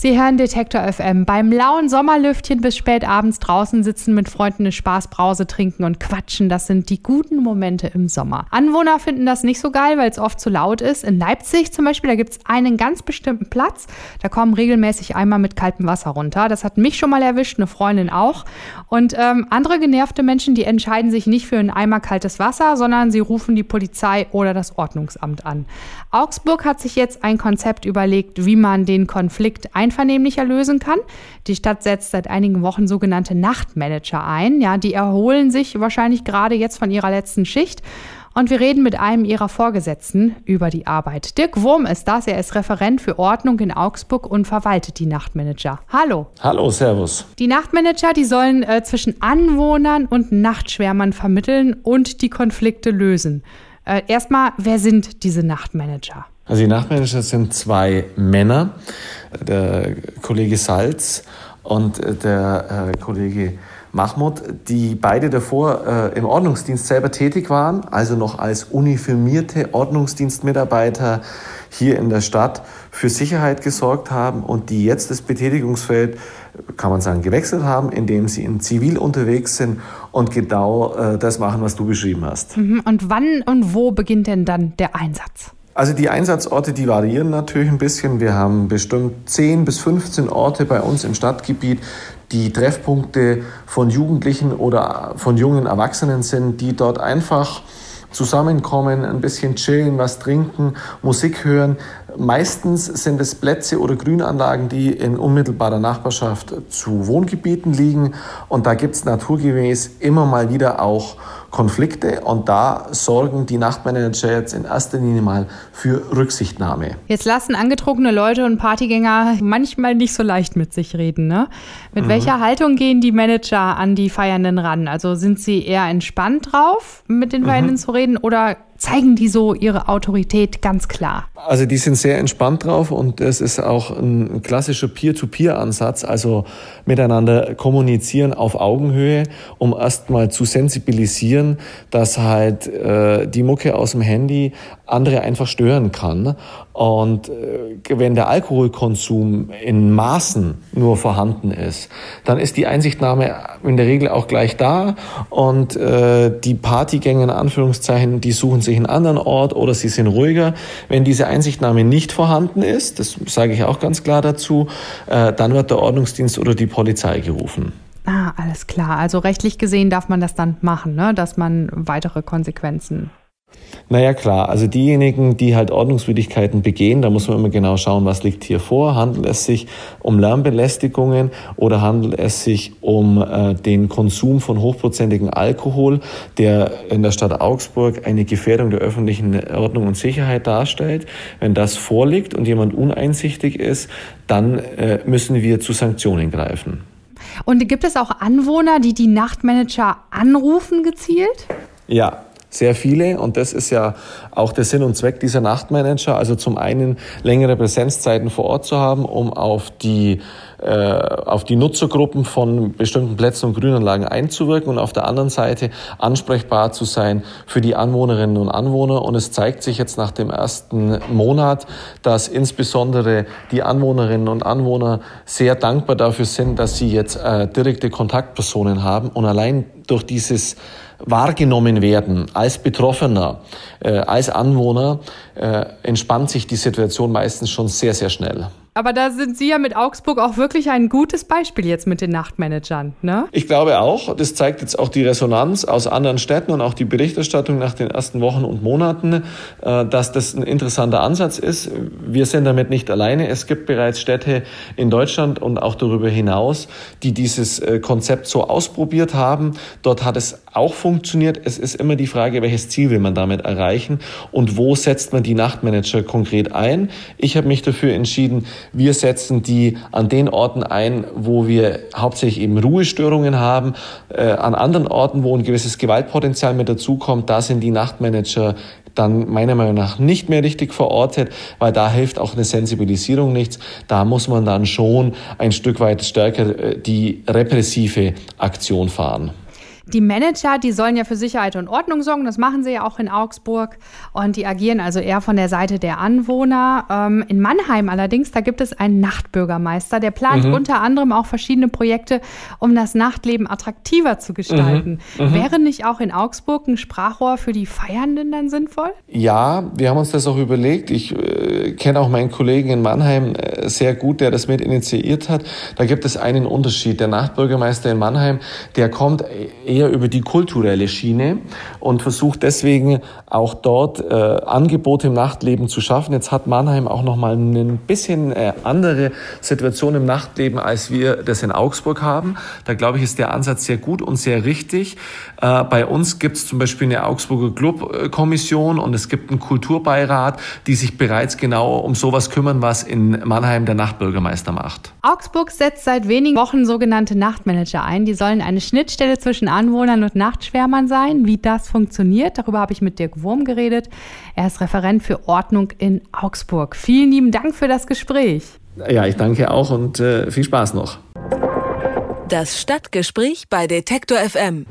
Sie hören Detektor FM. Beim lauen Sommerlüftchen bis spät abends draußen sitzen, mit Freunden eine Spaßbrause trinken und quatschen. Das sind die guten Momente im Sommer. Anwohner finden das nicht so geil, weil es oft zu laut ist. In Leipzig zum Beispiel, da gibt es einen ganz bestimmten Platz. Da kommen regelmäßig Eimer mit kaltem Wasser runter. Das hat mich schon mal erwischt, eine Freundin auch. Und ähm, andere genervte Menschen, die entscheiden sich nicht für einen Eimer kaltes Wasser, sondern sie rufen die Polizei oder das Ordnungsamt an. Augsburg hat sich jetzt ein Konzept überlegt, wie man den Konflikt ein einvernehmlicher lösen kann. Die Stadt setzt seit einigen Wochen sogenannte Nachtmanager ein. Ja, die erholen sich wahrscheinlich gerade jetzt von ihrer letzten Schicht. Und wir reden mit einem ihrer Vorgesetzten über die Arbeit. Dirk Wurm ist das. Er ist Referent für Ordnung in Augsburg und verwaltet die Nachtmanager. Hallo. Hallo, Servus. Die Nachtmanager, die sollen äh, zwischen Anwohnern und Nachtschwärmern vermitteln und die Konflikte lösen. Äh, erstmal, wer sind diese Nachtmanager? Also die Nachtmanager sind zwei Männer, der Kollege Salz und der äh, Kollege Mahmoud, die beide davor äh, im Ordnungsdienst selber tätig waren, also noch als uniformierte Ordnungsdienstmitarbeiter hier in der Stadt für Sicherheit gesorgt haben und die jetzt das Betätigungsfeld, kann man sagen, gewechselt haben, indem sie in Zivil unterwegs sind und genau äh, das machen, was du beschrieben hast. Mhm. Und wann und wo beginnt denn dann der Einsatz? Also die Einsatzorte, die variieren natürlich ein bisschen. Wir haben bestimmt 10 bis 15 Orte bei uns im Stadtgebiet, die Treffpunkte von Jugendlichen oder von jungen Erwachsenen sind, die dort einfach zusammenkommen, ein bisschen chillen, was trinken, Musik hören. Meistens sind es Plätze oder Grünanlagen, die in unmittelbarer Nachbarschaft zu Wohngebieten liegen. Und da gibt es naturgemäß immer mal wieder auch Konflikte und da sorgen die Nachtmanager jetzt in erster Linie mal für Rücksichtnahme. Jetzt lassen angetrunkene Leute und Partygänger manchmal nicht so leicht mit sich reden. Ne? Mit mhm. welcher Haltung gehen die Manager an die Feiernden ran? Also sind sie eher entspannt drauf, mit den Feiernden mhm. zu reden oder zeigen die so ihre Autorität ganz klar? Also die sind sehr entspannt drauf und es ist auch ein klassischer Peer-to-Peer-Ansatz, also miteinander kommunizieren auf Augenhöhe, um erstmal zu sensibilisieren, dass halt äh, die Mucke aus dem Handy andere einfach stören kann. Und äh, wenn der Alkoholkonsum in Maßen nur vorhanden ist, dann ist die Einsichtnahme in der Regel auch gleich da und äh, die Partygänge in Anführungszeichen, die suchen sich einen anderen Ort oder sie sind ruhiger. Wenn diese Einsichtnahme nicht vorhanden ist, das sage ich auch ganz klar dazu, äh, dann wird der Ordnungsdienst oder die Polizei gerufen. Ah, alles klar. Also rechtlich gesehen darf man das dann machen, ne? dass man weitere Konsequenzen naja klar, also diejenigen, die halt Ordnungswidrigkeiten begehen, da muss man immer genau schauen, was liegt hier vor. Handelt es sich um Lärmbelästigungen oder handelt es sich um äh, den Konsum von hochprozentigem Alkohol, der in der Stadt Augsburg eine Gefährdung der öffentlichen Ordnung und Sicherheit darstellt. Wenn das vorliegt und jemand uneinsichtig ist, dann äh, müssen wir zu Sanktionen greifen. Und gibt es auch Anwohner, die die Nachtmanager anrufen gezielt? Ja, sehr viele. Und das ist ja auch der Sinn und Zweck dieser Nachtmanager, also zum einen längere Präsenzzeiten vor Ort zu haben, um auf die auf die Nutzergruppen von bestimmten Plätzen und Grünanlagen einzuwirken und auf der anderen Seite ansprechbar zu sein für die Anwohnerinnen und Anwohner. Und es zeigt sich jetzt nach dem ersten Monat, dass insbesondere die Anwohnerinnen und Anwohner sehr dankbar dafür sind, dass sie jetzt äh, direkte Kontaktpersonen haben und allein durch dieses wahrgenommen werden als Betroffener, äh, als Anwohner, äh, entspannt sich die Situation meistens schon sehr, sehr schnell. Aber da sind Sie ja mit Augsburg auch wirklich ein gutes Beispiel jetzt mit den Nachtmanagern, ne? Ich glaube auch. Das zeigt jetzt auch die Resonanz aus anderen Städten und auch die Berichterstattung nach den ersten Wochen und Monaten, äh, dass das ein interessanter Ansatz ist. Wir sind damit nicht alleine. Es gibt bereits Städte in Deutschland und auch darüber hinaus, die dieses äh, Konzept so ausprobiert haben. Dort hat es auch funktioniert. Es ist immer die Frage, welches Ziel will man damit erreichen und wo setzt man die Nachtmanager konkret ein. Ich habe mich dafür entschieden, wir setzen die an den Orten ein, wo wir hauptsächlich eben Ruhestörungen haben. Äh, an anderen Orten, wo ein gewisses Gewaltpotenzial mit dazukommt, da sind die Nachtmanager dann meiner Meinung nach nicht mehr richtig verortet, weil da hilft auch eine Sensibilisierung nichts. Da muss man dann schon ein Stück weit stärker äh, die repressive Aktion fahren. Die Manager, die sollen ja für Sicherheit und Ordnung sorgen. Das machen sie ja auch in Augsburg. Und die agieren also eher von der Seite der Anwohner. Ähm, in Mannheim allerdings, da gibt es einen Nachtbürgermeister, der plant mhm. unter anderem auch verschiedene Projekte, um das Nachtleben attraktiver zu gestalten. Mhm. Mhm. Wäre nicht auch in Augsburg ein Sprachrohr für die Feiernden dann sinnvoll? Ja, wir haben uns das auch überlegt. Ich äh, kenne auch meinen Kollegen in Mannheim äh, sehr gut, der das mit initiiert hat. Da gibt es einen Unterschied. Der Nachtbürgermeister in Mannheim, der kommt eher über die kulturelle Schiene und versucht deswegen auch dort äh, Angebote im Nachtleben zu schaffen. Jetzt hat Mannheim auch noch mal ein bisschen äh, andere Situation im Nachtleben, als wir das in Augsburg haben. Da glaube ich, ist der Ansatz sehr gut und sehr richtig. Äh, bei uns gibt es zum Beispiel eine Augsburger Clubkommission und es gibt einen Kulturbeirat, die sich bereits genau um sowas kümmern, was in Mannheim der Nachtbürgermeister macht. Augsburg setzt seit wenigen Wochen sogenannte Nachtmanager ein. Die sollen eine Schnittstelle zwischen Anwohnern und Nachtschwärmern sein. Wie das funktioniert, darüber habe ich mit Dirk Wurm geredet. Er ist Referent für Ordnung in Augsburg. Vielen lieben Dank für das Gespräch. Ja, ich danke auch und äh, viel Spaß noch. Das Stadtgespräch bei Detektor FM.